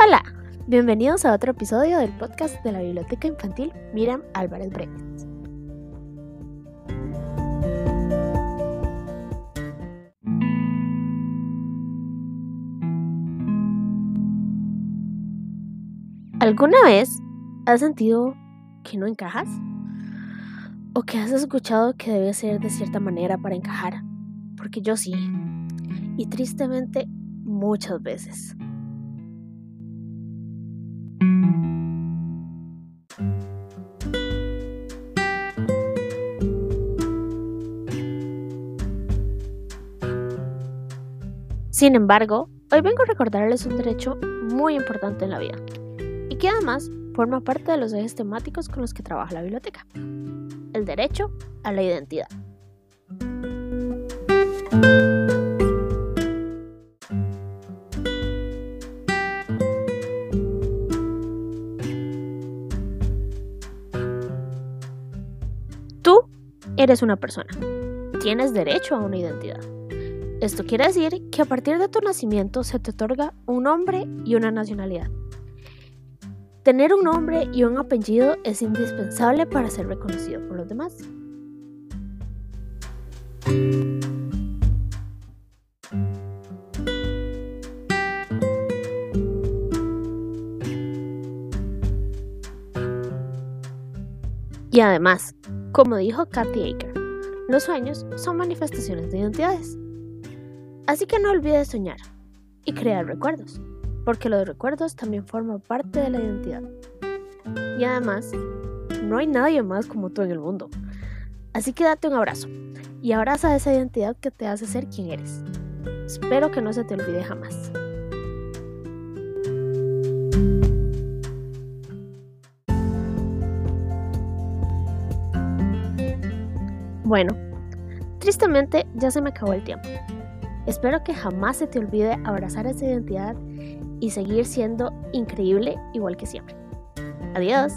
Hola, bienvenidos a otro episodio del podcast de la Biblioteca Infantil Miriam Álvarez Brenes. ¿Alguna vez has sentido que no encajas? ¿O que has escuchado que debe ser de cierta manera para encajar? Porque yo sí. Y tristemente muchas veces. Sin embargo, hoy vengo a recordarles un derecho muy importante en la vida y que además forma parte de los ejes temáticos con los que trabaja la biblioteca, el derecho a la identidad. Tú eres una persona, tienes derecho a una identidad. Esto quiere decir que a partir de tu nacimiento se te otorga un nombre y una nacionalidad. Tener un nombre y un apellido es indispensable para ser reconocido por los demás. Y además, como dijo Kathy Aker, los sueños son manifestaciones de identidades. Así que no olvides soñar y crear recuerdos, porque los recuerdos también forman parte de la identidad. Y además, no hay nadie más como tú en el mundo. Así que date un abrazo y abraza esa identidad que te hace ser quien eres. Espero que no se te olvide jamás. Bueno, tristemente ya se me acabó el tiempo. Espero que jamás se te olvide abrazar esa identidad y seguir siendo increíble igual que siempre. Adiós.